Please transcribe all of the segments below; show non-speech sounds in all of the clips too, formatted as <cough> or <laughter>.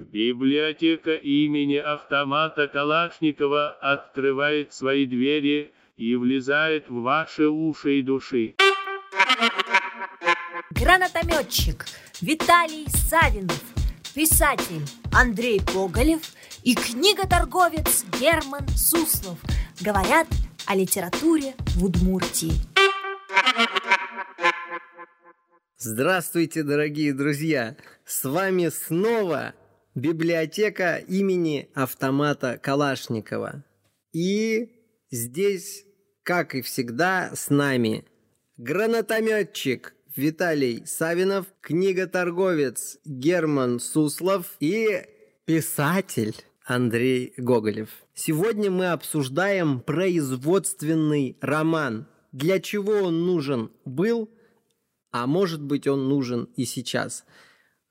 Библиотека имени автомата Калашникова открывает свои двери и влезает в ваши уши и души. Гранатометчик Виталий Савинов, писатель Андрей Поголев и книготорговец Герман Суслов говорят о литературе в Удмуртии. Здравствуйте, дорогие друзья! С вами снова библиотека имени автомата Калашникова. И здесь, как и всегда, с нами гранатометчик Виталий Савинов, книготорговец Герман Суслов и писатель Андрей Гоголев. Сегодня мы обсуждаем производственный роман. Для чего он нужен был – а может быть он нужен и сейчас.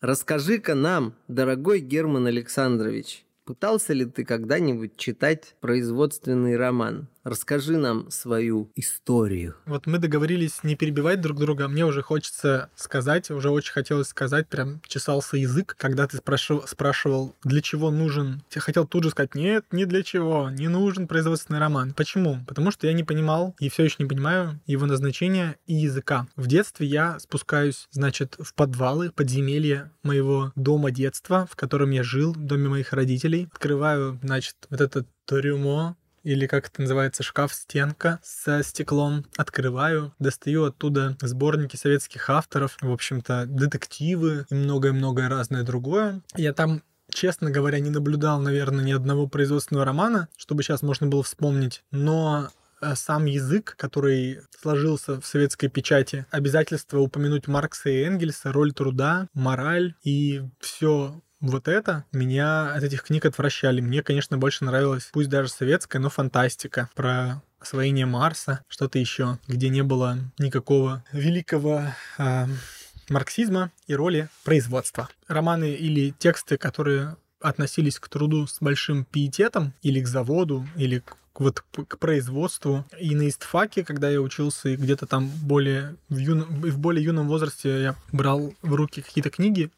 Расскажи-ка нам, дорогой Герман Александрович, пытался ли ты когда-нибудь читать производственный роман? Расскажи нам свою историю. Вот мы договорились не перебивать друг друга, а мне уже хочется сказать, уже очень хотелось сказать, прям чесался язык, когда ты спрашивал, спрашивал для чего нужен. Я хотел тут же сказать, нет, не для чего, не нужен производственный роман. Почему? Потому что я не понимал и все еще не понимаю его назначения и языка. В детстве я спускаюсь, значит, в подвалы, подземелья моего дома детства, в котором я жил, в доме моих родителей. Открываю, значит, вот это трюмо, или как это называется, шкаф-стенка со стеклом. Открываю, достаю оттуда сборники советских авторов, в общем-то, детективы и многое-многое разное другое. Я там честно говоря, не наблюдал, наверное, ни одного производственного романа, чтобы сейчас можно было вспомнить, но э, сам язык, который сложился в советской печати, обязательство упомянуть Маркса и Энгельса, роль труда, мораль и все вот это меня от этих книг отвращали. Мне, конечно, больше нравилась, пусть даже советская, но фантастика про освоение Марса, что-то еще, где не было никакого великого э, марксизма и роли производства. Романы или тексты, которые относились к труду с большим пиететом, или к заводу, или к вот к производству. И на истфаке, когда я учился, и где-то там более в, юн... в более юном возрасте я брал в руки какие-то книги,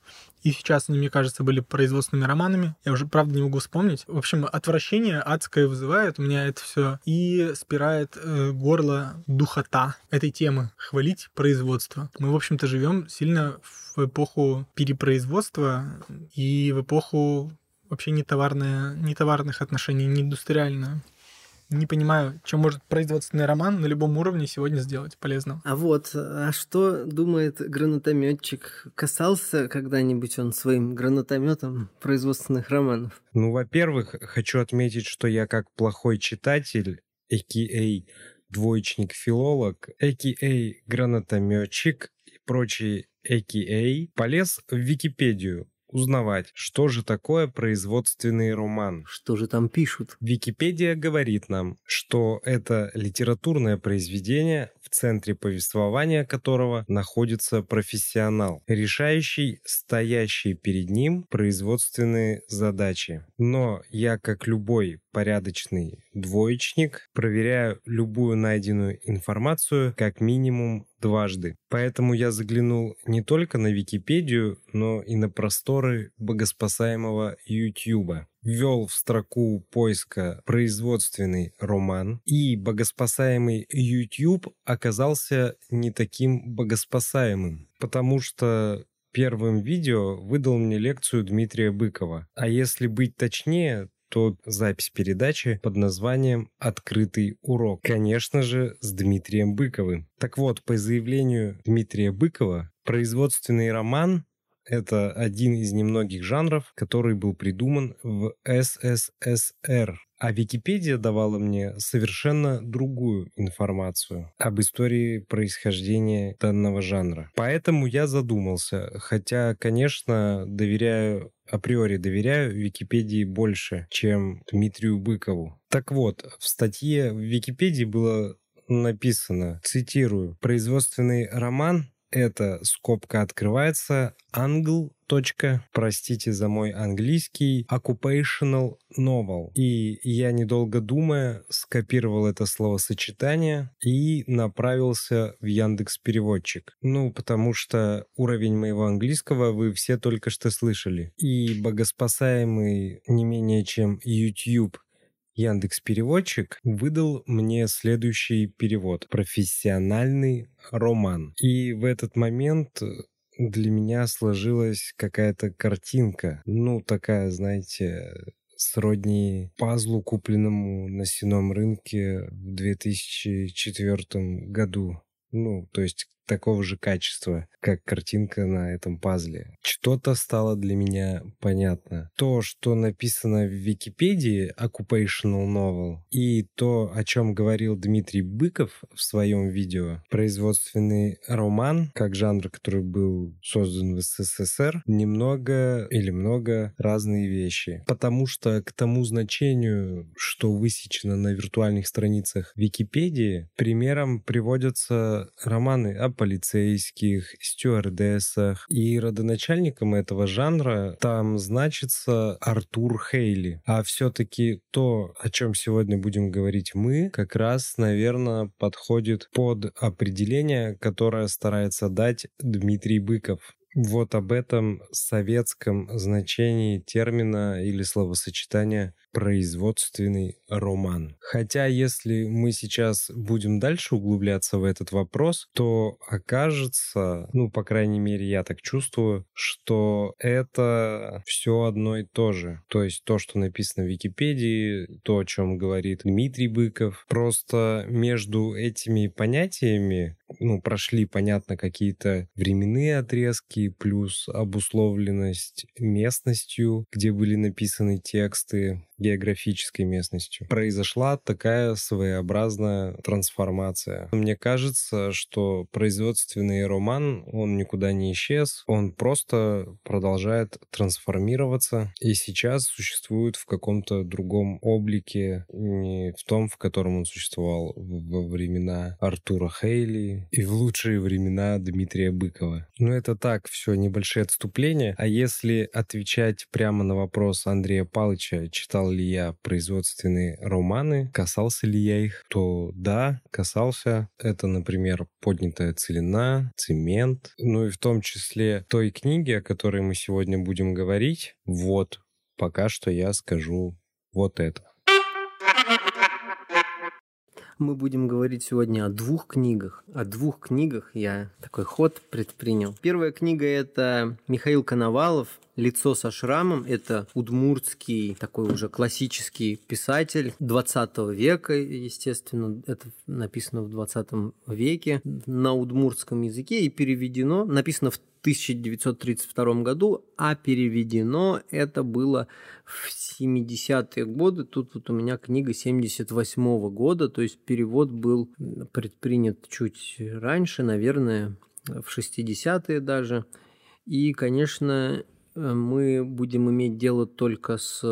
и сейчас они, мне кажется, были производственными романами. Я уже, правда, не могу вспомнить. В общем, отвращение адское вызывает у меня это все и спирает э, горло духота этой темы. Хвалить производство. Мы, в общем-то, живем сильно в эпоху перепроизводства и в эпоху вообще не, товарная, не товарных отношений, не индустриальную не понимаю, что может производственный роман на любом уровне сегодня сделать полезно. А вот, а что думает гранатометчик? Касался когда-нибудь он своим гранатометом производственных романов? Ну, во-первых, хочу отметить, что я как плохой читатель, а.к.а. двоечник-филолог, а.к.а. гранатометчик и прочие а.к.а. полез в Википедию узнавать, что же такое производственный роман. Что же там пишут? Википедия говорит нам, что это литературное произведение, в центре повествования которого находится профессионал, решающий стоящие перед ним производственные задачи. Но я, как любой порядочный двоечник, проверяю любую найденную информацию как минимум дважды. Поэтому я заглянул не только на Википедию, но и на просторы богоспасаемого Ютьюба. Ввел в строку поиска производственный роман, и богоспасаемый YouTube оказался не таким богоспасаемым, потому что первым видео выдал мне лекцию Дмитрия Быкова. А если быть точнее, то запись передачи под названием «Открытый урок». Конечно же, с Дмитрием Быковым. Так вот, по заявлению Дмитрия Быкова, производственный роман это один из немногих жанров, который был придуман в СССР. А Википедия давала мне совершенно другую информацию об истории происхождения данного жанра. Поэтому я задумался, хотя, конечно, доверяю априори доверяю Википедии больше, чем Дмитрию Быкову. Так вот, в статье в Википедии было написано, цитирую, «Производственный роман эта скобка открывается, англ точка, простите за мой английский, occupational novel. И я, недолго думая, скопировал это словосочетание и направился в Яндекс Переводчик. Ну, потому что уровень моего английского вы все только что слышали. И богоспасаемый не менее чем YouTube Яндекс Переводчик выдал мне следующий перевод. Профессиональный роман. И в этот момент для меня сложилась какая-то картинка. Ну, такая, знаете, сродни пазлу, купленному на сеном рынке в 2004 году. Ну, то есть такого же качества, как картинка на этом пазле. Что-то стало для меня понятно. То, что написано в Википедии Occupational Novel, и то, о чем говорил Дмитрий Быков в своем видео, производственный роман, как жанр, который был создан в СССР, немного или много разные вещи. Потому что к тому значению, что высечено на виртуальных страницах Википедии, примером приводятся романы о полицейских, стюардессах. И родоначальником этого жанра там значится Артур Хейли. А все-таки то, о чем сегодня будем говорить мы, как раз, наверное, подходит под определение, которое старается дать Дмитрий Быков. Вот об этом советском значении термина или словосочетания производственный роман. Хотя, если мы сейчас будем дальше углубляться в этот вопрос, то окажется, ну, по крайней мере, я так чувствую, что это все одно и то же. То есть то, что написано в Википедии, то, о чем говорит Дмитрий Быков. Просто между этими понятиями ну, прошли, понятно, какие-то временные отрезки, плюс обусловленность местностью, где были написаны тексты, географической местностью. Произошла такая своеобразная трансформация. Мне кажется, что производственный роман, он никуда не исчез, он просто продолжает трансформироваться и сейчас существует в каком-то другом облике, не в том, в котором он существовал во времена Артура Хейли и в лучшие времена Дмитрия Быкова. Но это так, все небольшие отступления. А если отвечать прямо на вопрос Андрея Палыча, читал ли я производственные романы, касался ли я их, то да, касался. Это, например, «Поднятая целина», «Цемент», ну и в том числе той книги, о которой мы сегодня будем говорить. Вот, пока что я скажу вот это. Мы будем говорить сегодня о двух книгах. О двух книгах я такой ход предпринял. Первая книга – это Михаил Коновалов «Лицо со шрамом» – это удмуртский, такой уже классический писатель 20 века, естественно, это написано в 20 веке на удмуртском языке и переведено, написано в 1932 году, а переведено это было в 70-е годы. Тут вот у меня книга 78 -го года, то есть перевод был предпринят чуть раньше, наверное, в 60-е даже. И, конечно, мы будем иметь дело только с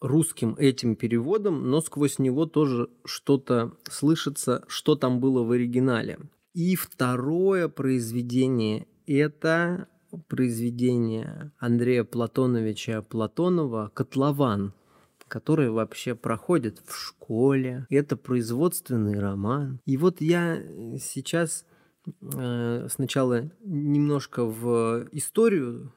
русским этим переводом, но сквозь него тоже что-то слышится, что там было в оригинале. И второе произведение – это произведение Андрея Платоновича Платонова «Котлован», который вообще проходит в школе. Это производственный роман. И вот я сейчас э, сначала немножко в историю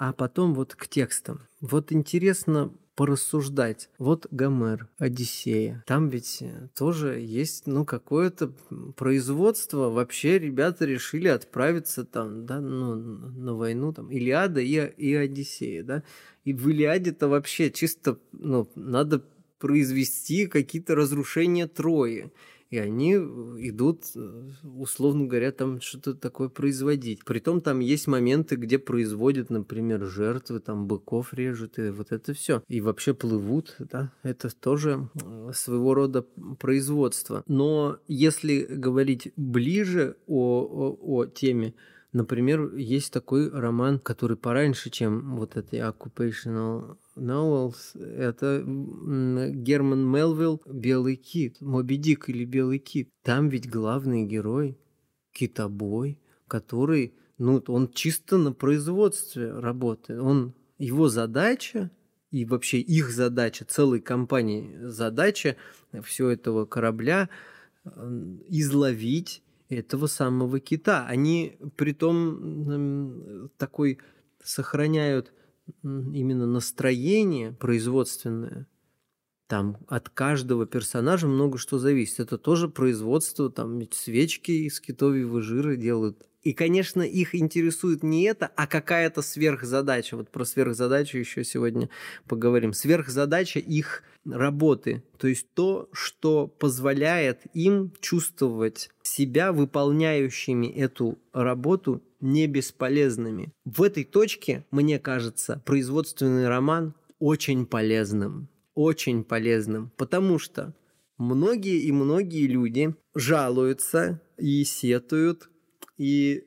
а потом вот к текстам. Вот интересно порассуждать. Вот Гомер, Одиссея. Там ведь э, тоже есть, ну, какое-то производство. Вообще ребята решили отправиться там, да, ну, на войну, там, Илиада и, и Одиссея, да. И в Илиаде-то вообще чисто, ну, надо произвести какие-то разрушения Трои и они идут, э, условно говоря, там что-то такое производить. Притом там есть моменты, где производят, например, жертвы, там быков режут, и вот это все. И вообще плывут, да, это тоже своего рода производство. Но если говорить ближе о, о, о теме, Например, есть такой роман, который пораньше, чем вот это Occupational Novels. Это Герман Мелвилл «Белый кит», «Моби Дик» или «Белый кит». Там ведь главный герой – китобой, который, ну, он чисто на производстве работает. Он, его задача и вообще их задача, целой компании задача всего этого корабля изловить этого самого кита. Они при том такой сохраняют именно настроение производственное. Там от каждого персонажа много что зависит. Это тоже производство, там свечки из китовьего жира делают. И, конечно, их интересует не это, а какая-то сверхзадача. Вот про сверхзадачу еще сегодня поговорим. Сверхзадача их работы. То есть то, что позволяет им чувствовать себя выполняющими эту работу не бесполезными. В этой точке, мне кажется, производственный роман очень полезным. Очень полезным. Потому что многие и многие люди жалуются и сетуют и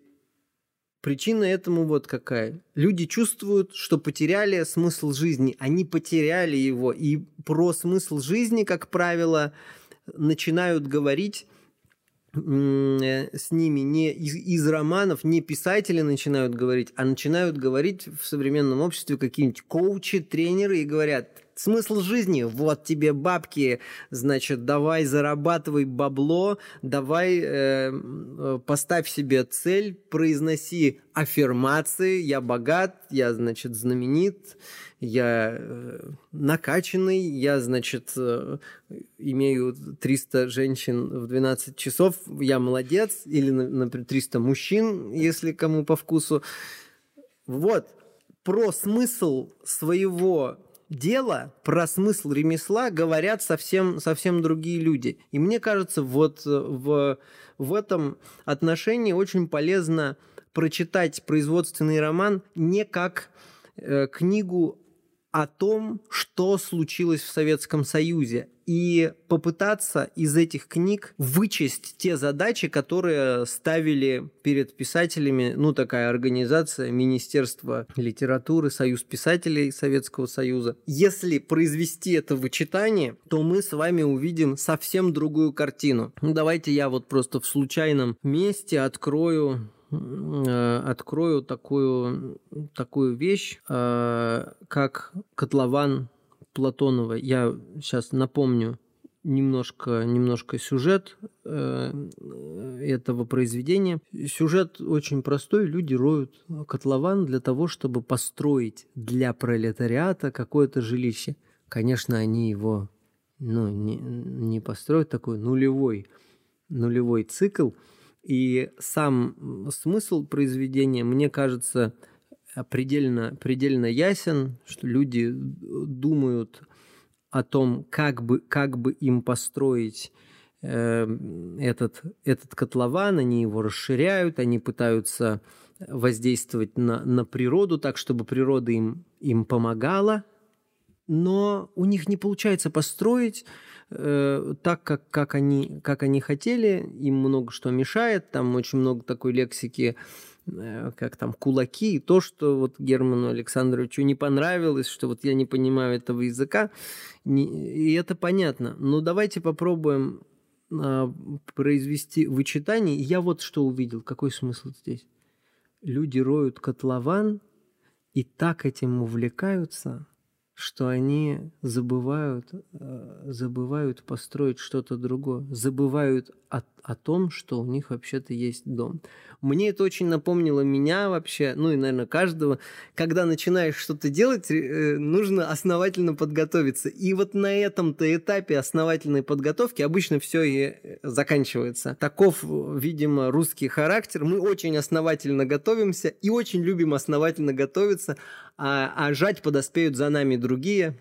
причина этому вот какая. Люди чувствуют, что потеряли смысл жизни. Они потеряли его. И про смысл жизни, как правило, начинают говорить с ними не из, из романов, не писатели начинают говорить, а начинают говорить в современном обществе какие-нибудь коучи, тренеры и говорят, Смысл жизни, вот тебе бабки, значит, давай зарабатывай бабло, давай э, э, поставь себе цель, произноси аффирмации, я богат, я, значит, знаменит, я э, накачанный, я, значит, э, имею 300 женщин в 12 часов, я молодец, или, например, 300 мужчин, если кому по вкусу. Вот, про смысл своего дело, про смысл ремесла говорят совсем, совсем другие люди. И мне кажется, вот э, в, в этом отношении очень полезно прочитать производственный роман не как э, книгу о том, что случилось в Советском Союзе, и попытаться из этих книг вычесть те задачи, которые ставили перед писателями, ну, такая организация, Министерство литературы, Союз писателей Советского Союза. Если произвести это вычитание, то мы с вами увидим совсем другую картину. Ну, давайте я вот просто в случайном месте открою открою такую, такую вещь, э, как котлован Платонова. Я сейчас напомню немножко, немножко сюжет э, этого произведения. Сюжет очень простой. Люди роют котлован для того, чтобы построить для пролетариата какое-то жилище. Конечно, они его ну, не, не построят такой нулевой, нулевой цикл – и сам смысл произведения, мне кажется, предельно, предельно ясен, что люди думают о том, как бы, как бы им построить э, этот, этот котлован, они его расширяют, они пытаются воздействовать на, на природу так, чтобы природа им, им помогала, но у них не получается построить э, так, как, как, они, как они хотели. Им много что мешает. Там очень много такой лексики, э, как там кулаки. И то, что вот Герману Александровичу не понравилось, что вот я не понимаю этого языка. Не, и это понятно. Но давайте попробуем э, произвести вычитание. Я вот что увидел. Какой смысл здесь? Люди роют котлован и так этим увлекаются – что они забывают, э, забывают построить что-то другое, забывают о, о том, что у них вообще-то есть дом. Мне это очень напомнило меня вообще, ну и, наверное, каждого. Когда начинаешь что-то делать, э, нужно основательно подготовиться. И вот на этом-то этапе основательной подготовки обычно все и э, заканчивается. Таков, видимо, русский характер. Мы очень основательно готовимся и очень любим основательно готовиться, а, а жать подоспеют за нами другие,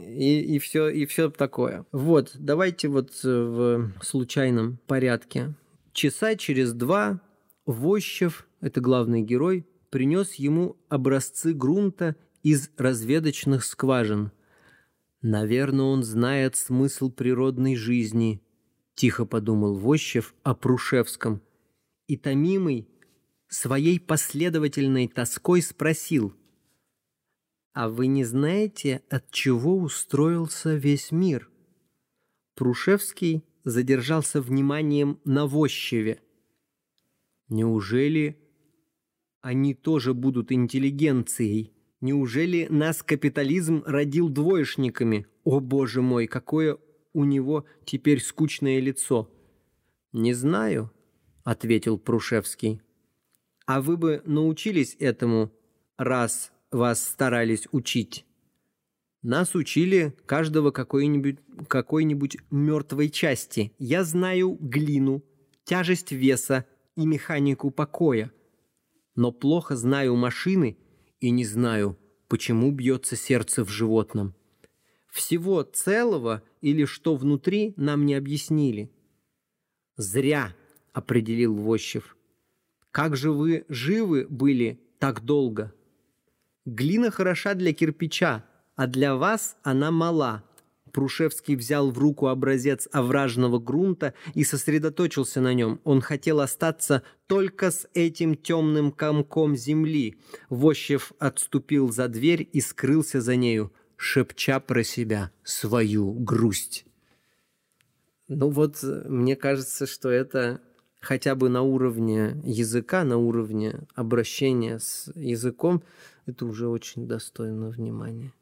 и, и все и все такое. Вот, давайте вот э, в случайном порядке. Часа через два Вощев, это главный герой, принес ему образцы грунта из разведочных скважин. Наверное, он знает смысл природной жизни, тихо подумал Вощев о Прушевском. И томимый своей последовательной тоской спросил – а вы не знаете, от чего устроился весь мир? Прушевский задержался вниманием на Вощеве. Неужели они тоже будут интеллигенцией. Неужели нас капитализм родил двоечниками? О, боже мой, какое у него теперь скучное лицо. Не знаю, ответил Прушевский. А вы бы научились этому, раз вас старались учить? Нас учили каждого какой-нибудь какой-нибудь мертвой части. Я знаю глину, тяжесть веса и механику покоя. Но плохо знаю машины и не знаю, почему бьется сердце в животном. Всего целого или что внутри нам не объяснили. Зря, определил Вощев. Как же вы живы были так долго? Глина хороша для кирпича, а для вас она мала. Прушевский взял в руку образец овражного грунта и сосредоточился на нем. Он хотел остаться только с этим темным комком земли. Вощев отступил за дверь и скрылся за нею, шепча про себя свою грусть. Ну вот, мне кажется, что это хотя бы на уровне языка, на уровне обращения с языком, это уже очень достойно внимания.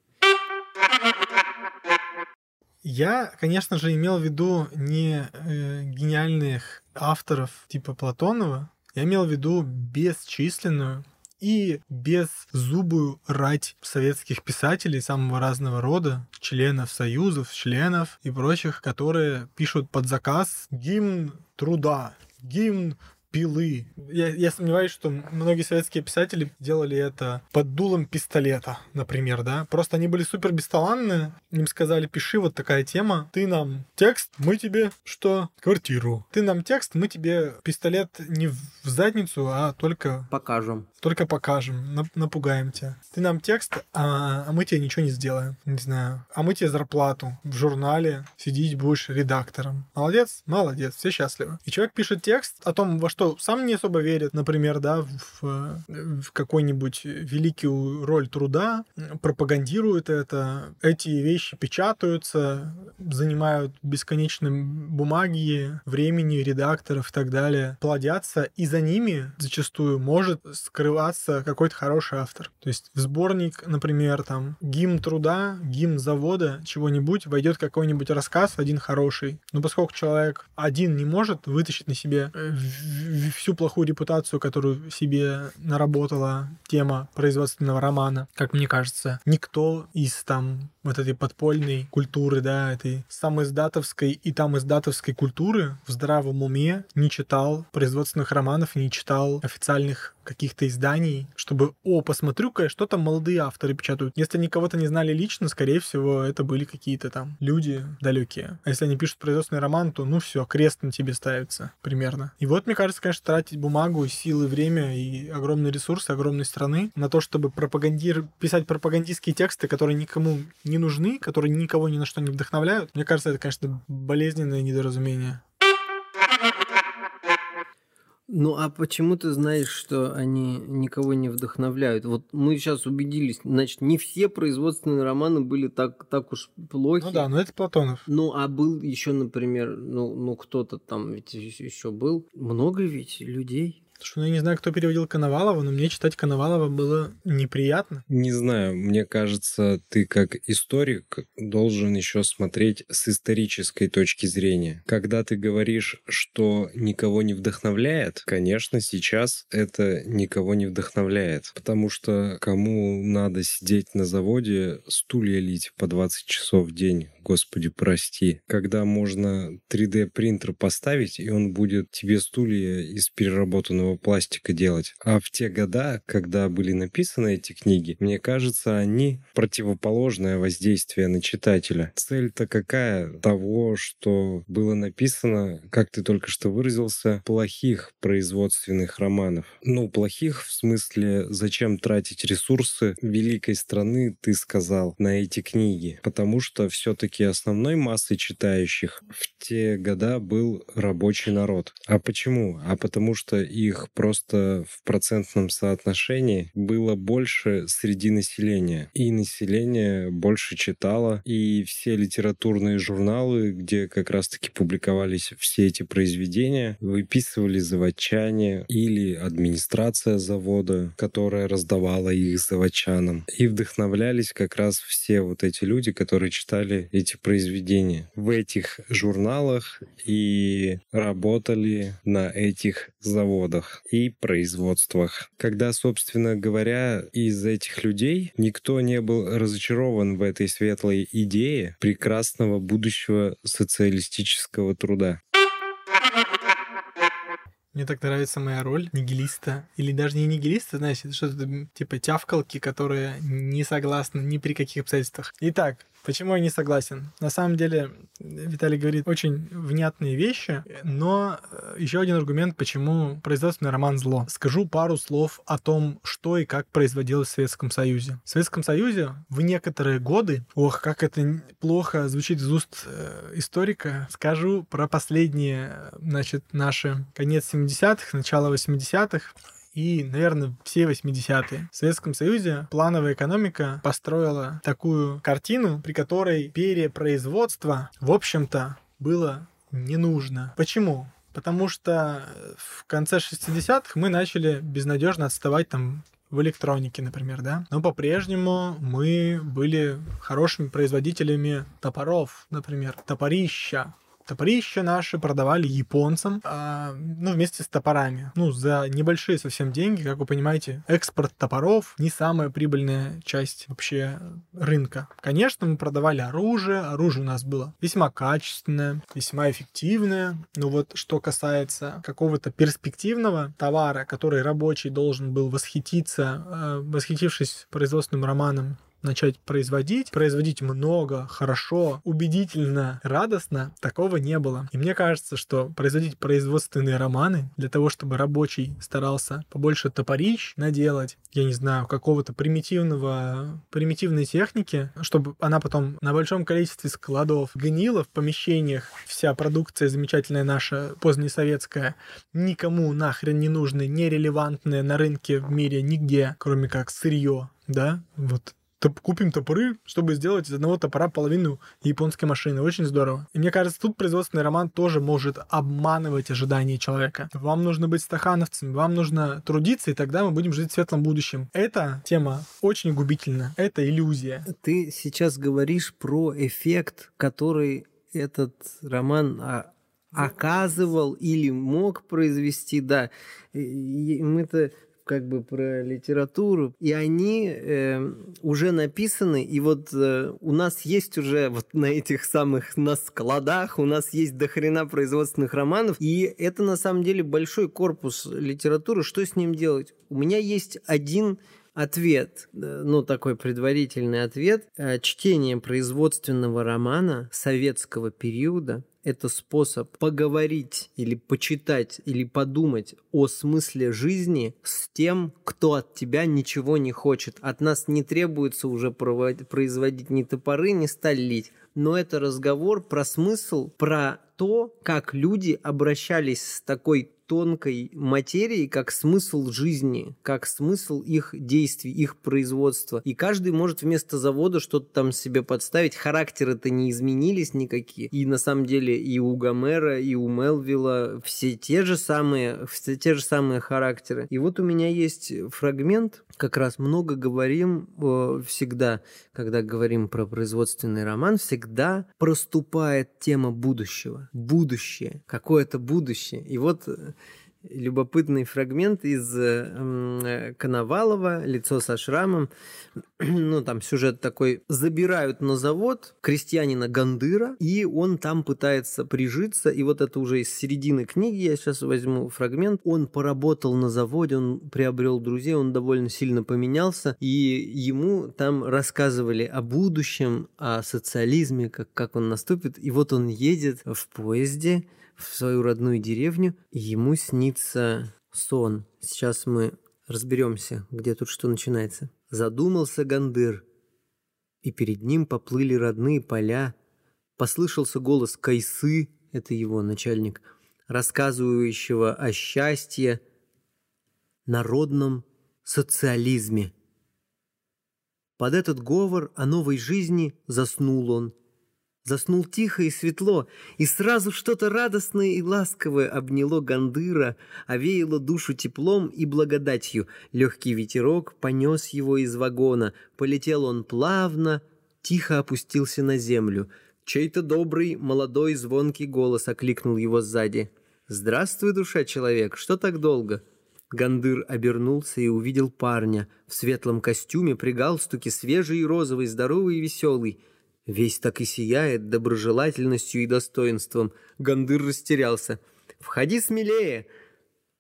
Я, конечно же, имел в виду не э, гениальных авторов типа Платонова, я имел в виду бесчисленную и беззубую рать советских писателей самого разного рода, членов союзов, членов и прочих, которые пишут под заказ гимн труда, гимн пилы. Я, я сомневаюсь, что многие советские писатели делали это под дулом пистолета, например, да. Просто они были супер бесталанные. Им сказали, пиши вот такая тема. Ты нам текст, мы тебе что? Квартиру. Ты нам текст, мы тебе пистолет не в задницу, а только... Покажем. Только покажем, напугаем тебя. Ты нам текст, а, а мы тебе ничего не сделаем. Не знаю. А мы тебе зарплату в журнале сидеть будешь редактором. Молодец? Молодец. Все счастливы. И человек пишет текст о том, во что что сам не особо верит, например, да, в, в какую-нибудь великую роль труда, пропагандирует это, эти вещи печатаются, занимают бесконечные бумаги, времени редакторов и так далее, плодятся, и за ними зачастую может скрываться какой-то хороший автор. То есть в сборник, например, там, гимн труда, гимн завода, чего-нибудь, войдет какой-нибудь рассказ, один хороший. Но поскольку человек один не может вытащить на себе э, всю плохую репутацию, которую себе наработала тема производственного романа, как мне кажется, никто из там вот этой подпольной культуры, да, этой самой издатовской и там издатовской культуры в здравом уме не читал производственных романов, не читал официальных каких-то изданий, чтобы, о, посмотрю-ка, что там молодые авторы печатают. Если они кого-то не знали лично, скорее всего, это были какие-то там люди далекие. А если они пишут производственный роман, то, ну все, крест на тебе ставится примерно. И вот, мне кажется, конечно, тратить бумагу, силы, время и огромные ресурсы огромной страны на то, чтобы пропагандир... писать пропагандистские тексты, которые никому не нужны, которые никого ни на что не вдохновляют, мне кажется, это, конечно, болезненное недоразумение. Ну а почему ты знаешь, что они никого не вдохновляют? Вот мы сейчас убедились, значит, не все производственные романы были так, так уж плохи. Ну да, но это Платонов. Ну а был еще, например, ну, ну кто-то там ведь еще был. Много ведь людей. Что ну, я не знаю, кто переводил Коновалова, но мне читать Коновалова было неприятно. Не знаю, мне кажется, ты как историк должен еще смотреть с исторической точки зрения. Когда ты говоришь, что никого не вдохновляет, конечно, сейчас это никого не вдохновляет, потому что кому надо сидеть на заводе, стулья лить по 20 часов в день, господи, прости, когда можно 3D принтер поставить, и он будет тебе стулья из переработанного пластика делать. А в те года, когда были написаны эти книги, мне кажется, они противоположное воздействие на читателя. Цель-то какая? Того, что было написано, как ты только что выразился, плохих производственных романов. Ну, плохих в смысле, зачем тратить ресурсы великой страны, ты сказал, на эти книги. Потому что все-таки все-таки основной массой читающих в те года был рабочий народ. А почему? А потому что их просто в процентном соотношении было больше среди населения. И население больше читало, и все литературные журналы, где как раз-таки публиковались все эти произведения, выписывали заводчане или администрация завода, которая раздавала их заводчанам. И вдохновлялись как раз все вот эти люди, которые читали эти произведения в этих журналах и работали на этих заводах и производствах. Когда, собственно говоря, из этих людей никто не был разочарован в этой светлой идее прекрасного будущего социалистического труда. Мне так нравится моя роль нигилиста. Или даже не нигилиста, это что-то типа тявкалки, которые не согласны ни при каких обстоятельствах. Итак, Почему я не согласен? На самом деле, Виталий говорит очень внятные вещи, но э, еще один аргумент, почему производственный роман зло. Скажу пару слов о том, что и как производилось в Советском Союзе. В Советском Союзе в некоторые годы, ох, как это плохо звучит из уст э, историка, скажу про последние, значит, наши конец 70-х, начало 80-х, и, наверное, все 80-е. В Советском Союзе плановая экономика построила такую картину, при которой перепроизводство, в общем-то, было не нужно. Почему? Потому что в конце 60-х мы начали безнадежно отставать там в электронике, например, да. Но по-прежнему мы были хорошими производителями топоров, например, топорища, Топорища наши продавали японцам, а, ну, вместе с топорами. Ну, за небольшие совсем деньги, как вы понимаете, экспорт топоров не самая прибыльная часть вообще рынка. Конечно, мы продавали оружие, оружие у нас было весьма качественное, весьма эффективное. Но вот что касается какого-то перспективного товара, который рабочий должен был восхититься, э, восхитившись производственным романом начать производить, производить много, хорошо, убедительно, радостно, такого не было. И мне кажется, что производить производственные романы для того, чтобы рабочий старался побольше топорищ наделать, я не знаю, какого-то примитивного, примитивной техники, чтобы она потом на большом количестве складов гнила в помещениях, вся продукция замечательная наша, позднесоветская, никому нахрен не нужная, нерелевантная на рынке в мире нигде, кроме как сырье, да, вот топ купим топоры, чтобы сделать из одного топора половину японской машины. Очень здорово. И мне кажется, тут производственный роман тоже может обманывать ожидания человека. Вам нужно быть стахановцами, вам нужно трудиться, и тогда мы будем жить в светлом будущем. Эта тема очень губительна. Это иллюзия. Ты сейчас говоришь про эффект, который этот роман а, оказывал или мог произвести, да. Мы-то как бы про литературу, и они э, уже написаны, и вот э, у нас есть уже вот на этих самых на складах, у нас есть дохрена производственных романов, и это на самом деле большой корпус литературы. Что с ним делать? У меня есть один ответ, э, ну такой предварительный ответ. Э, чтение производственного романа советского периода это способ поговорить или почитать или подумать о смысле жизни с тем, кто от тебя ничего не хочет. От нас не требуется уже производить ни топоры, ни сталь Но это разговор про смысл, про то, как люди обращались с такой тонкой материи как смысл жизни, как смысл их действий, их производства. И каждый может вместо завода что-то там себе подставить. Характеры-то не изменились никакие. И на самом деле и у Гомера, и у Мелвилла все те же самые, все те же самые характеры. И вот у меня есть фрагмент, как раз много говорим э, всегда, когда говорим про производственный роман, всегда проступает тема будущего. Будущее, какое-то будущее. И вот э, любопытный фрагмент из э, Коновалова «Лицо со шрамом». <clears throat> ну, там сюжет такой. Забирают на завод крестьянина Гандыра, и он там пытается прижиться. И вот это уже из середины книги, я сейчас возьму фрагмент. Он поработал на заводе, он приобрел друзей, он довольно сильно поменялся. И ему там рассказывали о будущем, о социализме, как, как он наступит. И вот он едет в поезде, в свою родную деревню, ему снится сон. Сейчас мы разберемся, где тут что начинается. Задумался Гандыр, и перед ним поплыли родные поля, Послышался голос Кайсы, это его начальник, рассказывающего о счастье, народном социализме. Под этот говор о новой жизни заснул он. Заснул тихо и светло, и сразу что-то радостное и ласковое обняло Гандыра, овеяло душу теплом и благодатью. Легкий ветерок понес его из вагона, полетел он плавно, тихо опустился на землю. Чей-то добрый, молодой, звонкий голос окликнул его сзади. «Здравствуй, душа человек, что так долго?» Гандыр обернулся и увидел парня в светлом костюме при галстуке, свежий и розовый, здоровый и веселый. Весь так и сияет доброжелательностью и достоинством. Гандыр растерялся. «Входи смелее!»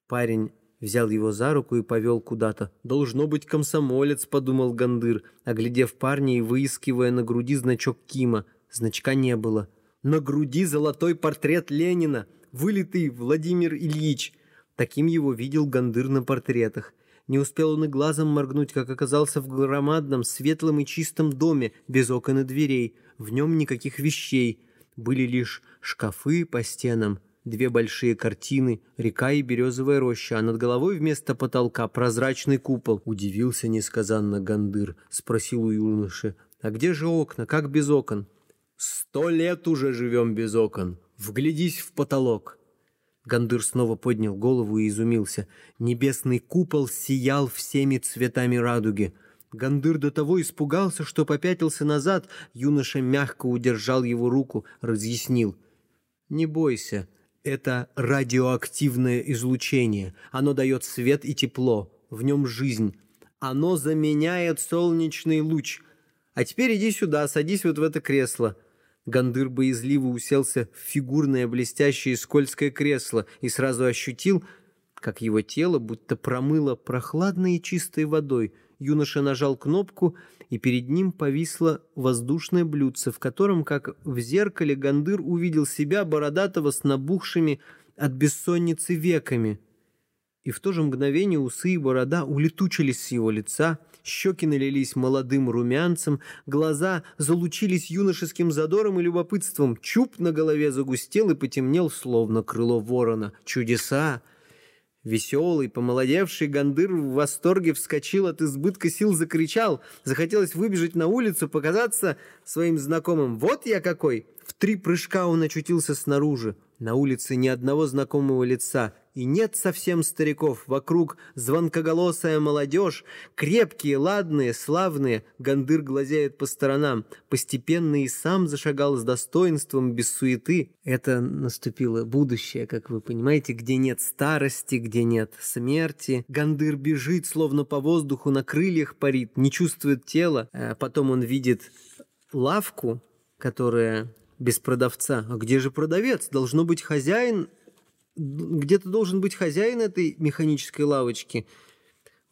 Парень взял его за руку и повел куда-то. «Должно быть комсомолец», — подумал Гандыр, оглядев парня и выискивая на груди значок Кима. Значка не было. На груди золотой портрет Ленина, вылитый Владимир Ильич — Таким его видел Гандыр на портретах. Не успел он и глазом моргнуть, как оказался в громадном, светлом и чистом доме, без окон и дверей. В нем никаких вещей. Были лишь шкафы по стенам, две большие картины, река и березовая роща, а над головой вместо потолка прозрачный купол. Удивился несказанно Гандыр, спросил у юноши, «А где же окна? Как без окон?» «Сто лет уже живем без окон. Вглядись в потолок». Гандыр снова поднял голову и изумился. Небесный купол сиял всеми цветами радуги. Гандыр до того испугался, что попятился назад. Юноша мягко удержал его руку, разъяснил. «Не бойся, это радиоактивное излучение. Оно дает свет и тепло, в нем жизнь. Оно заменяет солнечный луч. А теперь иди сюда, садись вот в это кресло». Гандыр боязливо уселся в фигурное блестящее скользкое кресло и сразу ощутил, как его тело будто промыло прохладной и чистой водой. Юноша нажал кнопку, и перед ним повисло воздушное блюдце, в котором, как в зеркале, Гандыр увидел себя, бородатого с набухшими от бессонницы веками. И в то же мгновение усы и борода улетучились с его лица — щеки налились молодым румянцем, глаза залучились юношеским задором и любопытством, чуб на голове загустел и потемнел, словно крыло ворона. Чудеса! Веселый, помолодевший Гандыр в восторге вскочил от избытка сил, закричал. Захотелось выбежать на улицу, показаться своим знакомым. «Вот я какой!» В три прыжка он очутился снаружи. На улице ни одного знакомого лица, и нет совсем стариков. Вокруг звонкоголосая молодежь, крепкие, ладные, славные. Гандыр глазеет по сторонам. Постепенно и сам зашагал с достоинством, без суеты. Это наступило будущее, как вы понимаете, где нет старости, где нет смерти. Гандыр бежит, словно по воздуху на крыльях парит, не чувствует тела. А потом он видит лавку, которая без продавца. А где же продавец? Должно быть хозяин. Где-то должен быть хозяин этой механической лавочки.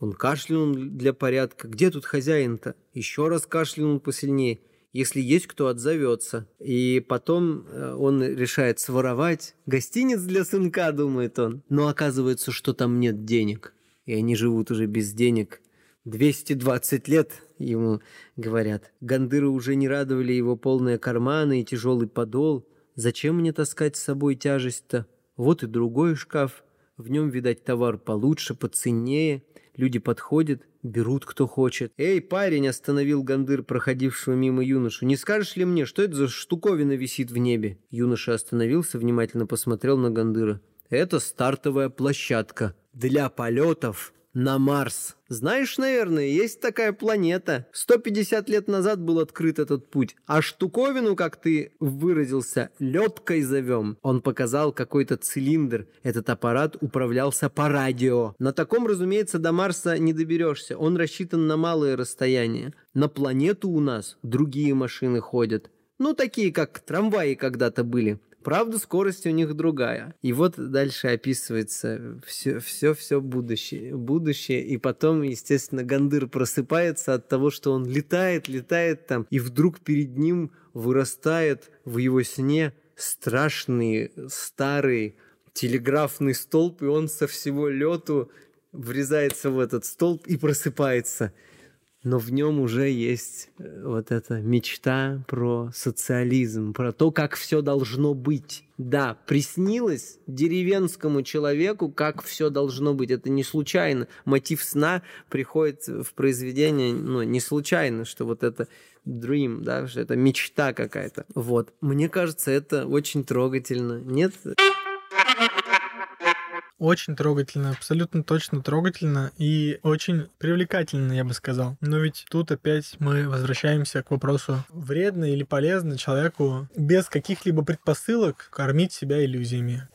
Он кашлянул для порядка. Где тут хозяин-то? Еще раз кашлянул посильнее. Если есть кто, отзовется. И потом э, он решает своровать. Гостиниц для сынка, думает он. Но оказывается, что там нет денег. И они живут уже без денег. 220 лет ему говорят. Гандыры уже не радовали его полные карманы и тяжелый подол. Зачем мне таскать с собой тяжесть-то? Вот и другой шкаф. В нем, видать, товар получше, поценнее. Люди подходят, берут кто хочет. «Эй, парень!» – остановил Гандыр, проходившего мимо юношу. «Не скажешь ли мне, что это за штуковина висит в небе?» Юноша остановился, внимательно посмотрел на Гандыра. «Это стартовая площадка для полетов на Марс. Знаешь, наверное, есть такая планета. 150 лет назад был открыт этот путь. А штуковину, как ты выразился, леткой зовем. Он показал какой-то цилиндр. Этот аппарат управлялся по радио. На таком, разумеется, до Марса не доберешься. Он рассчитан на малые расстояния. На планету у нас другие машины ходят. Ну, такие, как трамваи когда-то были. Правда, скорость у них другая. И вот дальше описывается все, все, все будущее. Будущее. И потом, естественно, Гандыр просыпается от того, что он летает, летает там, и вдруг перед ним вырастает в его сне страшный старый телеграфный столб, и он со всего лету врезается в этот столб и просыпается. Но в нем уже есть э, вот эта мечта про социализм, про то, как все должно быть. Да, приснилось деревенскому человеку, как все должно быть. Это не случайно. Мотив сна приходит в произведение, ну, не случайно, что вот это dream, да, что это мечта какая-то. Вот. Мне кажется, это очень трогательно. Нет? Очень трогательно, абсолютно точно трогательно и очень привлекательно, я бы сказал. Но ведь тут опять мы возвращаемся к вопросу, вредно или полезно человеку без каких-либо предпосылок кормить себя иллюзиями.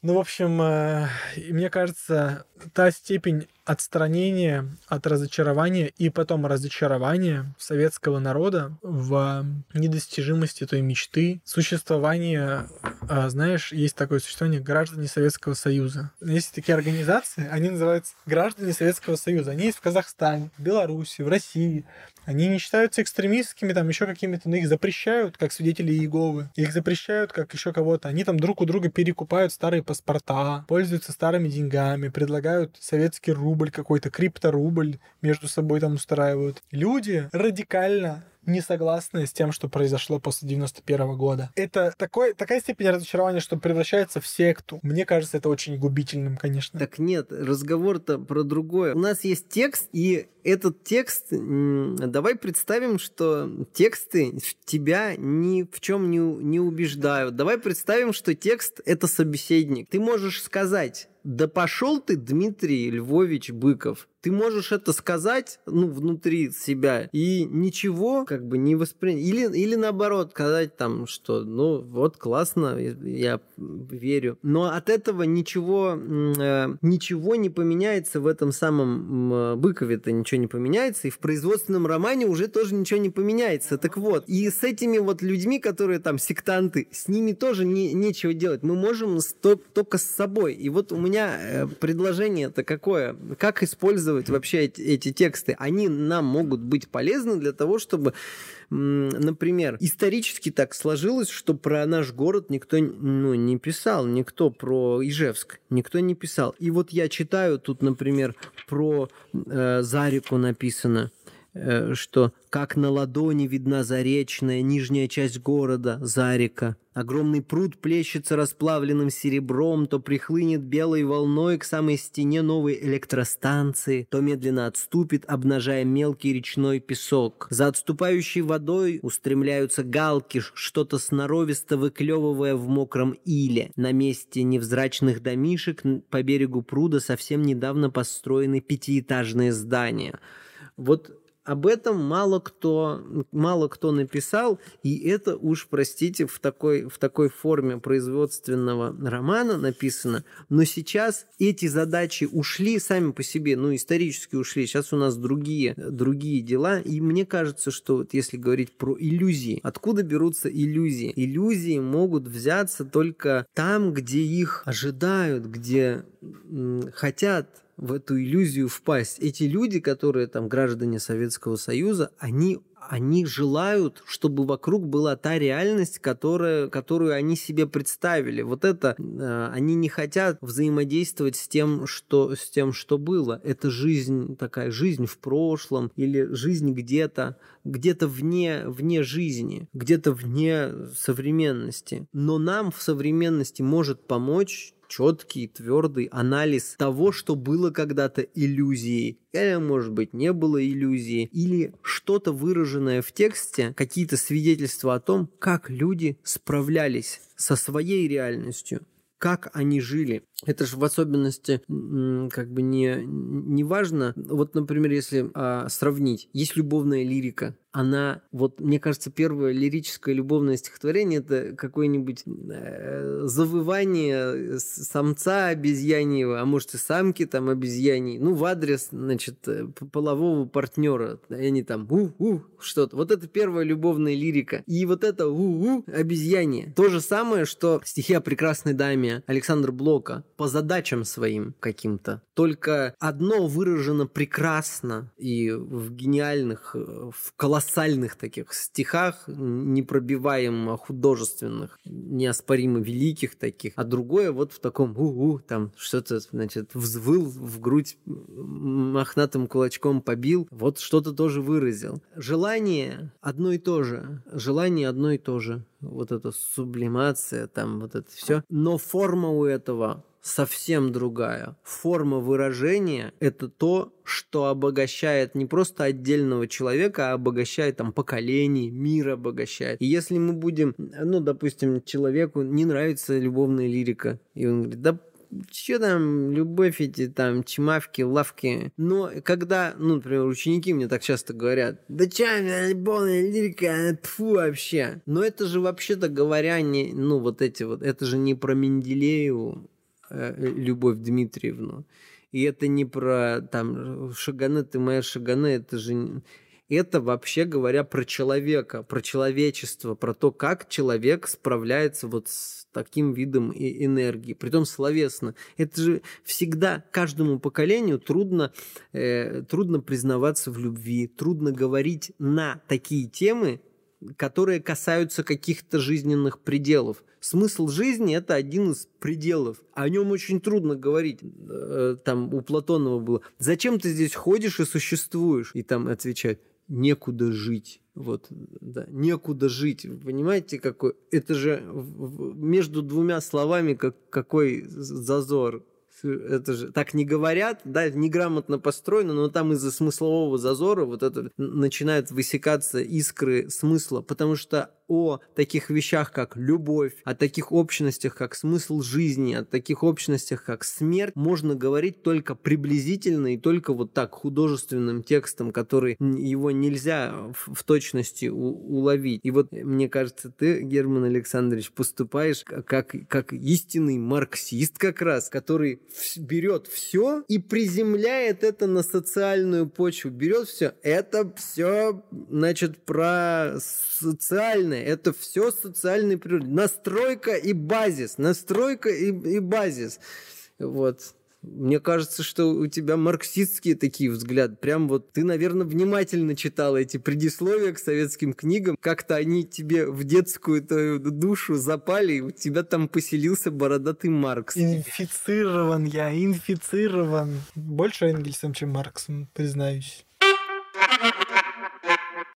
Ну, в общем, э, мне кажется, та степень отстранения от разочарования и потом разочарования советского народа в недостижимости той мечты, существования, э, знаешь, есть такое существование граждане Советского Союза. Есть такие организации, они называются граждане Советского Союза. Они есть в Казахстане, в Беларуси, в России, они не считаются экстремистскими, там еще какими-то, но их запрещают, как свидетели Иеговы. Их запрещают, как еще кого-то. Они там друг у друга перекупают старые паспорта, пользуются старыми деньгами, предлагают советский рубль какой-то, крипторубль между собой там устраивают. Люди радикально не согласны с тем, что произошло после 91 года. Это такой, такая степень разочарования, что превращается в секту. Мне кажется, это очень губительным, конечно. Так нет, разговор-то про другое. У нас есть текст, и этот текст, давай представим, что тексты тебя ни в чем не, не убеждают. Давай представим, что текст — это собеседник. Ты можешь сказать, да пошел ты, Дмитрий Львович Быков. Ты можешь это сказать, ну, внутри себя, и ничего как бы не воспринять. Или, или наоборот, сказать там, что, ну, вот, классно, я верю. Но от этого ничего, э, ничего не поменяется в этом самом э, Быкове-то, ничего не поменяется, и в производственном романе уже тоже ничего не поменяется. Так вот, и с этими вот людьми, которые там сектанты, с ними тоже не, нечего делать. Мы можем только с собой. И вот у меня э, предложение-то какое? Как использовать использовать вообще эти, эти тексты, они нам могут быть полезны для того, чтобы, например, исторически так сложилось, что про наш город никто ну, не писал, никто про Ижевск, никто не писал. И вот я читаю тут, например, про э, Зарику написано, Э, что как на ладони видна заречная нижняя часть города, Зарика. Огромный пруд плещется расплавленным серебром, то прихлынет белой волной к самой стене новой электростанции, то медленно отступит, обнажая мелкий речной песок. За отступающей водой устремляются галки, что-то сноровисто выклевывая в мокром иле. На месте невзрачных домишек по берегу пруда совсем недавно построены пятиэтажные здания. Вот об этом мало кто, мало кто написал, и это уж, простите, в такой, в такой форме производственного романа написано. Но сейчас эти задачи ушли сами по себе, ну, исторически ушли. Сейчас у нас другие, другие дела. И мне кажется, что вот если говорить про иллюзии, откуда берутся иллюзии? Иллюзии могут взяться только там, где их ожидают, где хотят в эту иллюзию впасть. Эти люди, которые там граждане Советского Союза, они они желают, чтобы вокруг была та реальность, которая, которую они себе представили. Вот это э, они не хотят взаимодействовать с тем, что, с тем, что было. Это жизнь такая, жизнь в прошлом или жизнь где-то, где-то вне, вне жизни, где-то вне современности. Но нам в современности может помочь четкий, твердый анализ того, что было когда-то иллюзией, или, может быть, не было иллюзии, или что-то выраженное в тексте, какие-то свидетельства о том, как люди справлялись со своей реальностью, как они жили. Это же в особенности как бы не, не важно. Вот, например, если а, сравнить, есть любовная лирика, она, вот мне кажется, первое лирическое любовное стихотворение это какое-нибудь э, завывание самца обезьяньего, а может и самки там обезьяний, ну, в адрес, значит, э, полового партнера. И они там у-у, что-то. Вот это первая любовная лирика. И вот это у-у обезьянье. То же самое, что стихи о прекрасной даме Александра Блока по задачам своим каким-то. Только одно выражено прекрасно и в гениальных, в колоссальных таких стихах, непробиваемо художественных, неоспоримо великих таких, а другое вот в таком у-у, там что-то, значит, взвыл в грудь мохнатым кулачком побил, вот что-то тоже выразил. Желание одно и то же. Желание одно и то же. Вот эта сублимация, там вот это все. Но форма у этого совсем другая. Форма выражения – это то, что обогащает не просто отдельного человека, а обогащает там поколение, мир обогащает. И если мы будем, ну, допустим, человеку не нравится любовная лирика, и он говорит, да что там, любовь эти там, чмавки, лавки. Но когда, ну, например, ученики мне так часто говорят, да чё, любовная лирика, тфу вообще. Но это же вообще-то говоря, не, ну, вот эти вот, это же не про Менделееву, Любовь Дмитриевну. И это не про там Шагане, ты моя Шагане, это же это вообще говоря про человека, про человечество, про то, как человек справляется вот с таким видом энергии, притом словесно. Это же всегда каждому поколению трудно, э, трудно признаваться в любви, трудно говорить на такие темы, которые касаются каких-то жизненных пределов. Смысл жизни – это один из пределов. О нем очень трудно говорить. Э, там у Платонова было «Зачем ты здесь ходишь и существуешь?» И там отвечать некуда жить. Вот, да, некуда жить. Понимаете, какой? Это же между двумя словами как, какой зазор это же так не говорят, да, неграмотно построено, но там из-за смыслового зазора вот это начинают высекаться искры смысла, потому что о таких вещах, как любовь, о таких общностях, как смысл жизни, о таких общностях, как смерть, можно говорить только приблизительно и только вот так художественным текстом, который его нельзя в, в точности у, уловить. И вот мне кажется, ты, Герман Александрович, поступаешь как, как истинный марксист как раз, который берет все и приземляет это на социальную почву, берет все. Это все, значит, про социальное, это все социальный природы. Настройка и базис, настройка и, и базис. Вот. Мне кажется, что у тебя марксистские такие взгляды. Прям вот ты, наверное, внимательно читал эти предисловия к советским книгам. Как-то они тебе в детскую твою душу запали, и у тебя там поселился бородатый Маркс. Инфицирован я, инфицирован. Больше Энгельсом, чем Марксом, признаюсь.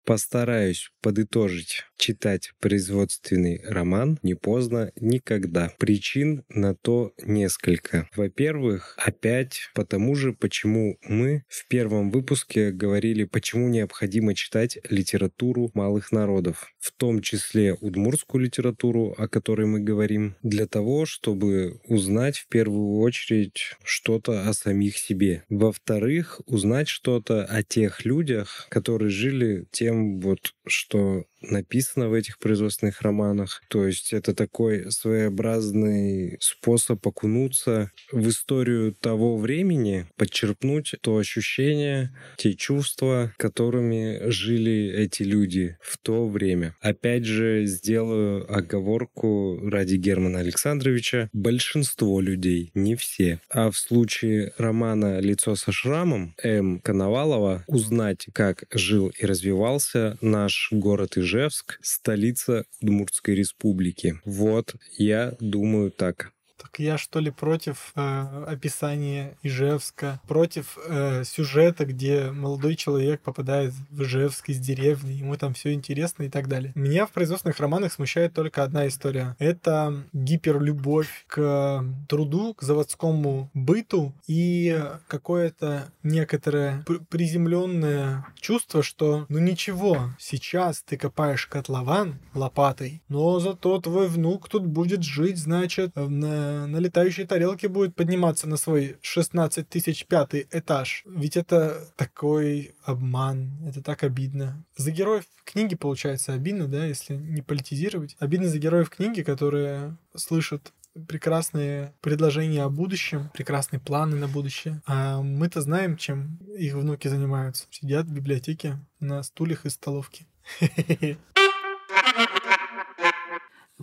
Постараюсь подытожить. Читать производственный роман не поздно никогда. Причин на то несколько. Во-первых, опять потому же, почему мы в первом выпуске говорили, почему необходимо читать литературу малых народов, в том числе удмурскую литературу, о которой мы говорим, для того, чтобы узнать в первую очередь что-то о самих себе. Во-вторых, узнать что-то о тех людях, которые жили тем вот, что написано в этих производственных романах. То есть это такой своеобразный способ окунуться в историю того времени, подчерпнуть то ощущение, те чувства, которыми жили эти люди в то время. Опять же, сделаю оговорку ради Германа Александровича. Большинство людей, не все. А в случае романа «Лицо со шрамом» М. Коновалова узнать, как жил и развивался наш город и Ижевск, столица Удмуртской республики. Вот, я думаю так. Так я что ли против э, описания Ижевска, против э, сюжета, где молодой человек попадает в Ижевск из деревни, ему там все интересно и так далее. Меня в производственных романах смущает только одна история. Это гиперлюбовь к труду, к заводскому быту и какое-то некоторое приземленное чувство, что ну ничего, сейчас ты копаешь котлован лопатой, но зато твой внук тут будет жить, значит, на на летающей тарелке будет подниматься на свой 16 тысяч пятый этаж. Ведь это такой обман, это так обидно. За героев книги, получается, обидно, да, если не политизировать. Обидно за героев книги, которые слышат прекрасные предложения о будущем, прекрасные планы на будущее. А мы-то знаем, чем их внуки занимаются. Сидят в библиотеке на стульях из столовки. <laughs>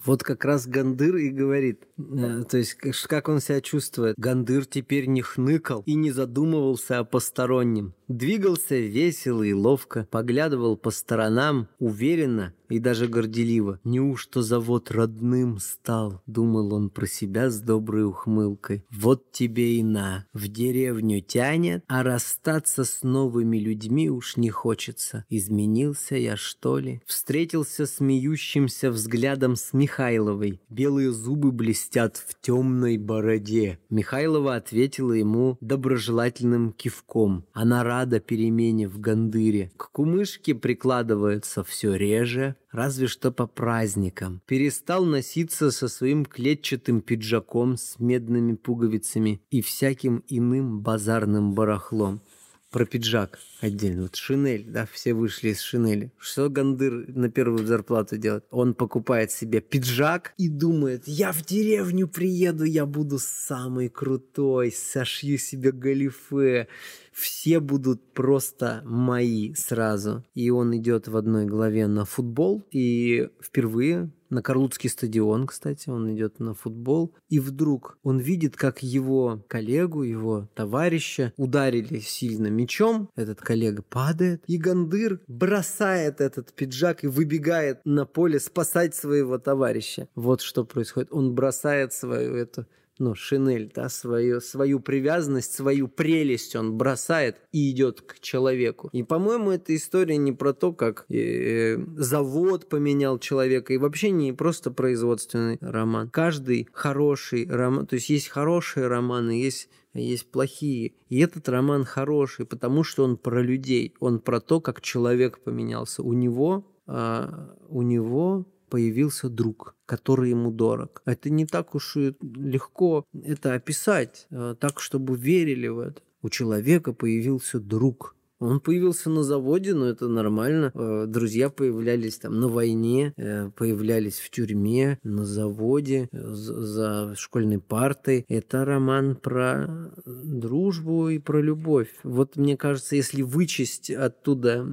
Вот как раз Гандыр и говорит, э, то есть как он себя чувствует. Гандыр теперь не хныкал и не задумывался о постороннем. Двигался весело и ловко, поглядывал по сторонам, уверенно и даже горделиво. «Неужто завод родным стал?» — думал он про себя с доброй ухмылкой. «Вот тебе и на! В деревню тянет, а расстаться с новыми людьми уж не хочется. Изменился я, что ли?» Встретился смеющимся взглядом с Михайловой. Белые зубы блестят в темной бороде. Михайлова ответила ему доброжелательным кивком. Она рада перемене в Гандыре. К кумышке прикладывается все реже, разве что по праздникам. Перестал носиться со своим клетчатым пиджаком с медными пуговицами и всяким иным базарным барахлом про пиджак отдельно. Вот шинель, да, все вышли из шинели. Что Гандыр на первую зарплату делает? Он покупает себе пиджак и думает, я в деревню приеду, я буду самый крутой, сошью себе галифе, все будут просто мои сразу. И он идет в одной главе на футбол, и впервые на Карлутский стадион, кстати, он идет на футбол, и вдруг он видит, как его коллегу, его товарища ударили сильно мечом, этот коллега падает, и Гандыр бросает этот пиджак и выбегает на поле спасать своего товарища. Вот что происходит. Он бросает свою эту ну, шинель, да, свою, свою привязанность, свою прелесть он бросает и идет к человеку. И, по-моему, эта история не про то, как э, завод поменял человека, и вообще не просто производственный роман. Каждый хороший роман, то есть есть хорошие романы, есть есть плохие. И этот роман хороший, потому что он про людей, он про то, как человек поменялся. У него, а, у него появился друг, который ему дорог. Это не так уж и легко это описать, э, так, чтобы верили в это. У человека появился друг – он появился на заводе, но это нормально. Э, друзья появлялись там на войне, э, появлялись в тюрьме, на заводе, э, за школьной партой. Это роман про дружбу и про любовь. Вот мне кажется, если вычесть оттуда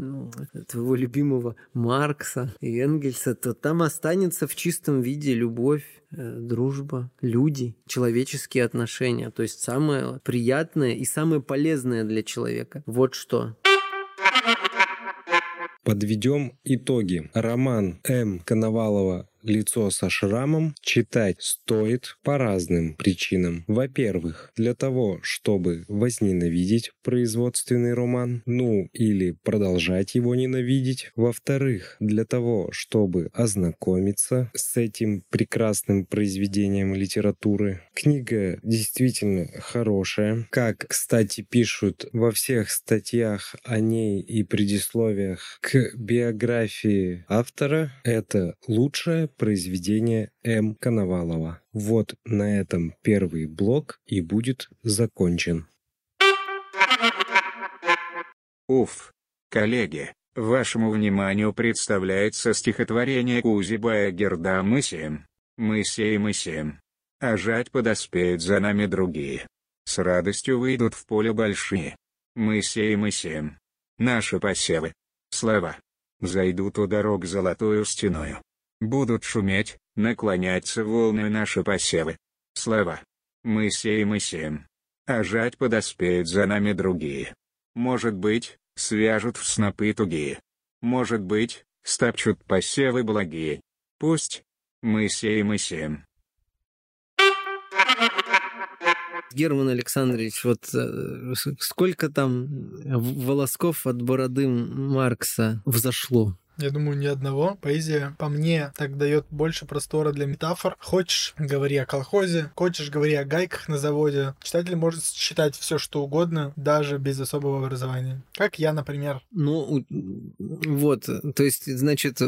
твоего любимого Маркса и Энгельса, то там останется в чистом виде любовь, дружба, люди, человеческие отношения. То есть самое приятное и самое полезное для человека. Вот что. Подведем итоги. Роман М. Коновалова лицо со шрамом читать стоит по разным причинам. Во-первых, для того, чтобы возненавидеть производственный роман, ну или продолжать его ненавидеть. Во-вторых, для того, чтобы ознакомиться с этим прекрасным произведением литературы. Книга действительно хорошая. Как, кстати, пишут во всех статьях о ней и предисловиях к биографии автора, это лучшая произведение М. Коновалова. Вот на этом первый блок и будет закончен. Уф! Коллеги, вашему вниманию представляется стихотворение Кузибая Герда «Мы семь, мы сеем мы семь, а жать подоспеют за нами другие. С радостью выйдут в поле большие. Мы сеем мы семь, наши посевы, слова, зайдут у дорог золотую стеною. Будут шуметь, наклоняться волны наши посевы. Слова. Мы сеем и сеем. А жать подоспеют за нами другие. Может быть, свяжут в снопы тугие. Может быть, стопчут посевы благие. Пусть. Мы сеем и сеем. Герман Александрович, вот э, сколько там волосков от бороды Маркса взошло? Я думаю, ни одного. Поэзия, по мне, так дает больше простора для метафор. Хочешь, говори о колхозе, хочешь, говори о гайках на заводе. Читатель может читать все, что угодно, даже без особого образования. Как я, например. Ну, вот, то есть, значит,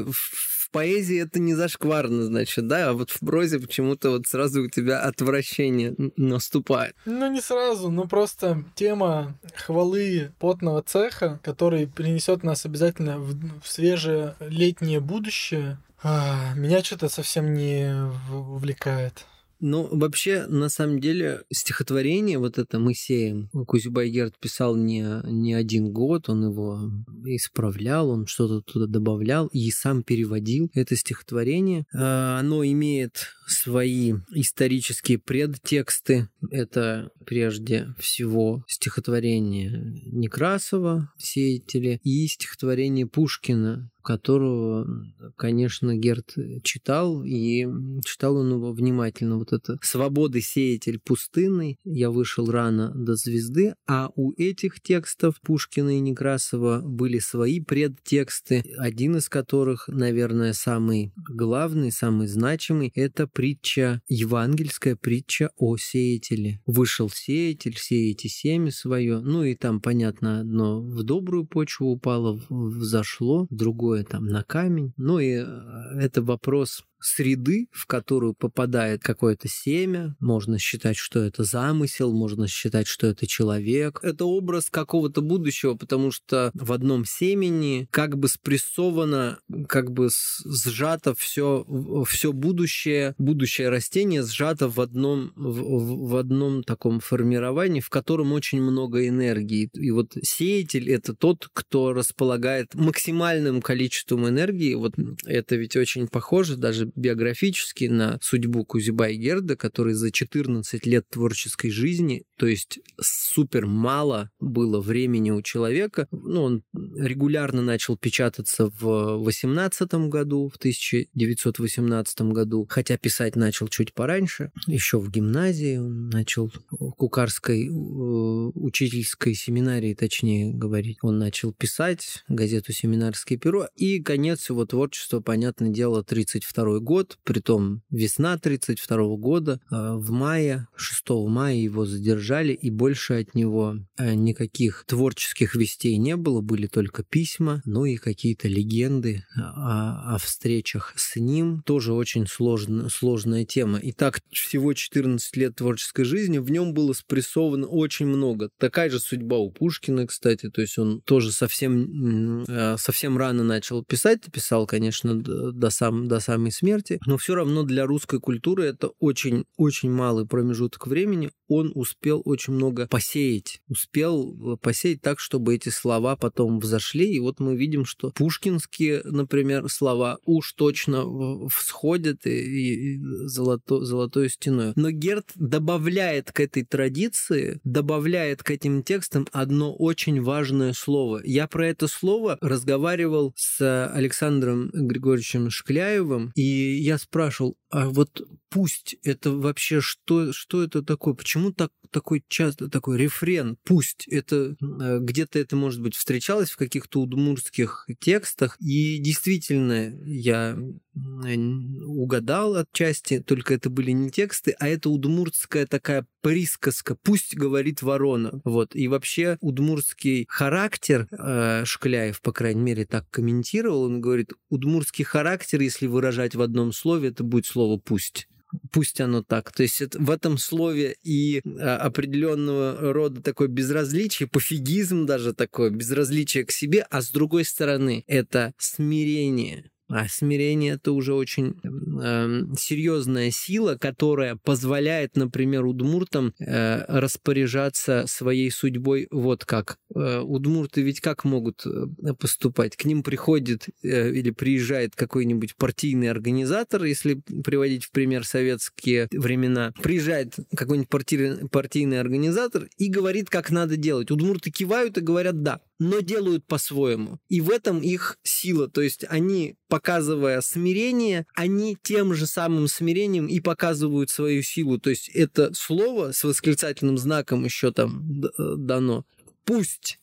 поэзии это не зашкварно, значит, да, а вот в прозе почему-то вот сразу у тебя отвращение наступает. Ну, не сразу, но просто тема хвалы потного цеха, который принесет нас обязательно в, в свежее летнее будущее, а, меня что-то совсем не увлекает. Ну, вообще, на самом деле, стихотворение вот это мы сеем. Кузюбайгерд писал не, не один год, он его исправлял, он что-то туда добавлял и сам переводил это стихотворение. А, оно имеет свои исторические предтексты. Это прежде всего стихотворение Некрасова «Сеятели» и стихотворение Пушкина которого, конечно, Герт читал, и читал он его внимательно. Вот это «Свободы сеятель пустынный», «Я вышел рано до звезды», а у этих текстов Пушкина и Некрасова были свои предтексты, один из которых, наверное, самый главный, самый значимый, это притча, евангельская притча о сеятеле. Вышел сеятель, сеете семя свое, ну и там, понятно, одно в добрую почву упало, взошло, другое другое там на камень. Ну и э, это вопрос среды, в которую попадает какое-то семя. Можно считать, что это замысел, можно считать, что это человек. Это образ какого-то будущего, потому что в одном семени как бы спрессовано, как бы сжато все, все будущее, будущее растение сжато в одном, в, в одном таком формировании, в котором очень много энергии. И вот сеятель — это тот, кто располагает максимальным количеством энергии. Вот это ведь очень похоже даже биографически на судьбу Кузибай Герда, который за 14 лет творческой жизни, то есть супер мало было времени у человека, ну, он регулярно начал печататься в 18 году, в 1918 году, хотя писать начал чуть пораньше, еще в гимназии он начал, в Кукарской э, учительской семинарии, точнее говорить, он начал писать газету «Семинарское перо», и конец его творчества, понятное дело, 32 год, притом весна 32 года. А, в мае, 6 мая его задержали, и больше от него э, никаких творческих вестей не было, были только письма, ну и какие-то легенды о, о встречах с ним. Тоже очень сложно, сложная тема. И так всего 14 лет творческой жизни, в нем было спрессовано очень много. Такая же судьба у Пушкина, кстати, то есть он тоже совсем, э, совсем рано начал писать, писал, конечно, до, сам, до самой смерти, смерти, но все равно для русской культуры это очень-очень малый промежуток времени. Он успел очень много посеять, успел э, посеять так, чтобы эти слова потом взошли. И вот мы видим, что пушкинские, например, слова уж точно всходят и, и золото, золотой стеной. Но Герд добавляет к этой традиции, добавляет к этим текстам одно очень важное слово. Я про это слово разговаривал с Александром Григорьевичем Шкляевым, и я спрашивал, а вот пусть это вообще что, что это такое? Почему так, такой часто такой рефрен? Пусть это э, где-то это, может быть, встречалось в каких-то удмуртских текстах. И действительно, я угадал отчасти, только это были не тексты, а это удмуртская такая присказка «пусть говорит ворона». Вот. И вообще удмуртский характер э, Шкляев, по крайней мере, так комментировал, он говорит, удмуртский характер, если выражать в одном слове, это будет слово «пусть» пусть оно так. То есть это, в этом слове и а, определенного рода такое безразличие, пофигизм даже такое, безразличие к себе, а с другой стороны это смирение а смирение это уже очень э, серьезная сила, которая позволяет, например, удмуртам э, распоряжаться своей судьбой вот как. Э, удмурты ведь как могут э, поступать? К ним приходит э, или приезжает какой-нибудь партийный организатор, если приводить в пример советские времена, приезжает какой-нибудь партийный, партийный организатор и говорит, как надо делать. Удмурты кивают и говорят «да» но делают по-своему. И в этом их сила. То есть они, показывая смирение, они тем же самым смирением и показывают свою силу. То есть это слово с восклицательным знаком еще там э, дано. Пусть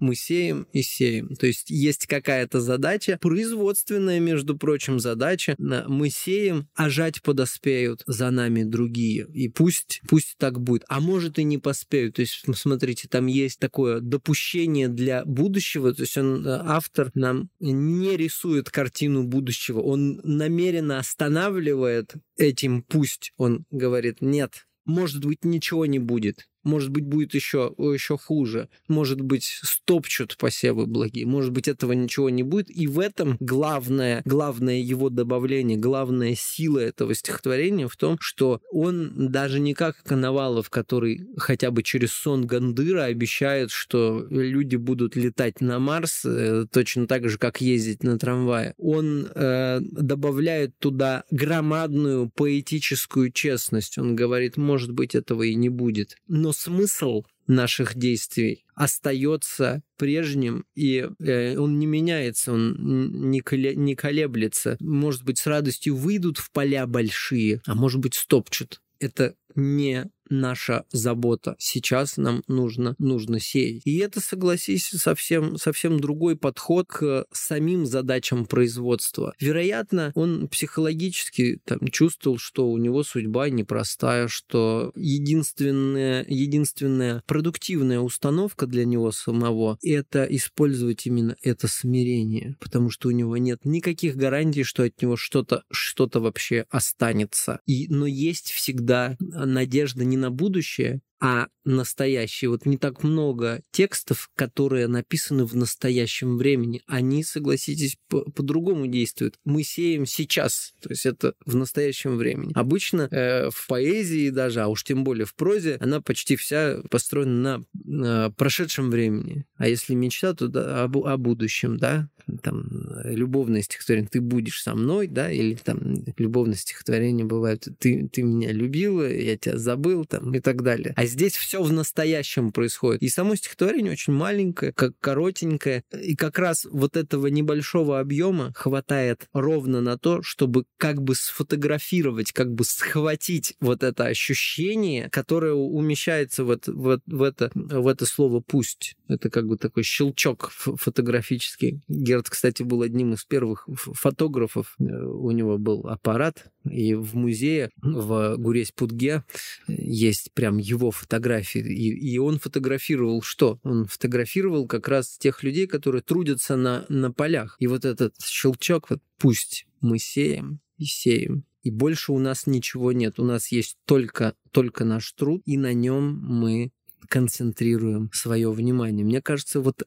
мы сеем и сеем. То есть есть какая-то задача, производственная, между прочим, задача. Мы сеем, а жать подоспеют за нами другие. И пусть, пусть так будет. А может и не поспеют. То есть, смотрите, там есть такое допущение для будущего. То есть он, э, автор нам не рисует картину будущего. Он намеренно останавливает этим пусть. Он говорит, нет, может быть, ничего не будет может быть, будет еще, еще хуже. Может быть, стопчут посевы благие. Может быть, этого ничего не будет. И в этом главное, главное его добавление, главная сила этого стихотворения в том, что он даже не как Коновалов, который хотя бы через сон Гандыра обещает, что люди будут летать на Марс э, точно так же, как ездить на трамвае. Он э, добавляет туда громадную поэтическую честность. Он говорит, может быть, этого и не будет. Но смысл наших действий остается прежним, и э, он не меняется, он не, коле, не колеблется. Может быть, с радостью выйдут в поля большие, а может быть, стопчут. Это не наша забота. Сейчас нам нужно, нужно сеять. И это, согласись, совсем, совсем другой подход к самим задачам производства. Вероятно, он психологически там, чувствовал, что у него судьба непростая, что единственная, единственная продуктивная установка для него самого – это использовать именно это смирение, потому что у него нет никаких гарантий, что от него что-то что вообще останется. И, но есть всегда надежда не на будущее, а настоящее. Вот не так много текстов, которые написаны в настоящем времени. Они, согласитесь, по-другому действуют. Мы сеем сейчас, то есть это в настоящем времени. Обычно э, в поэзии даже, а уж тем более в прозе, она почти вся построена на, на прошедшем времени. А если мечта, то да, о, о будущем, да, там любовное стихотворение «Ты будешь со мной», да, или там любовное стихотворение бывает «Ты, ты меня любила, я тебя забыл», там, и так далее. А здесь все в настоящем происходит. И само стихотворение очень маленькое, как коротенькое, и как раз вот этого небольшого объема хватает ровно на то, чтобы как бы сфотографировать, как бы схватить вот это ощущение, которое умещается в, в, в, это, в это слово «пусть». Это как бы такой щелчок фотографический. Герд, кстати, был одним из первых фотографов. Э, у него был аппарат, и в музее в Гуресь-Путге есть прям его фотографии. И, и он фотографировал что? Он фотографировал как раз тех людей, которые трудятся на, на полях. И вот этот щелчок, вот пусть мы сеем и сеем, и больше у нас ничего нет. У нас есть только, только наш труд, и на нем мы концентрируем свое внимание. Мне кажется, вот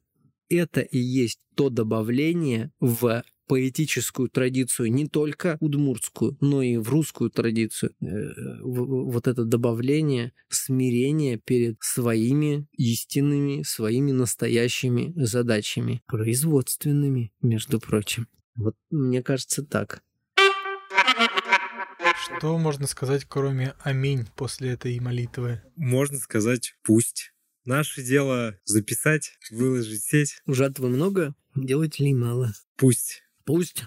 это и есть то добавление в поэтическую традицию, не только удмуртскую, но и в русскую традицию. Э, вот это добавление смирения перед своими истинными, своими настоящими задачами, производственными, между прочим. Вот мне кажется так. Что можно сказать, кроме «Аминь» после этой молитвы? Можно сказать «Пусть». Наше дело записать, выложить в сеть. Жатвы много, делать ли мало. Пусть. Пусть.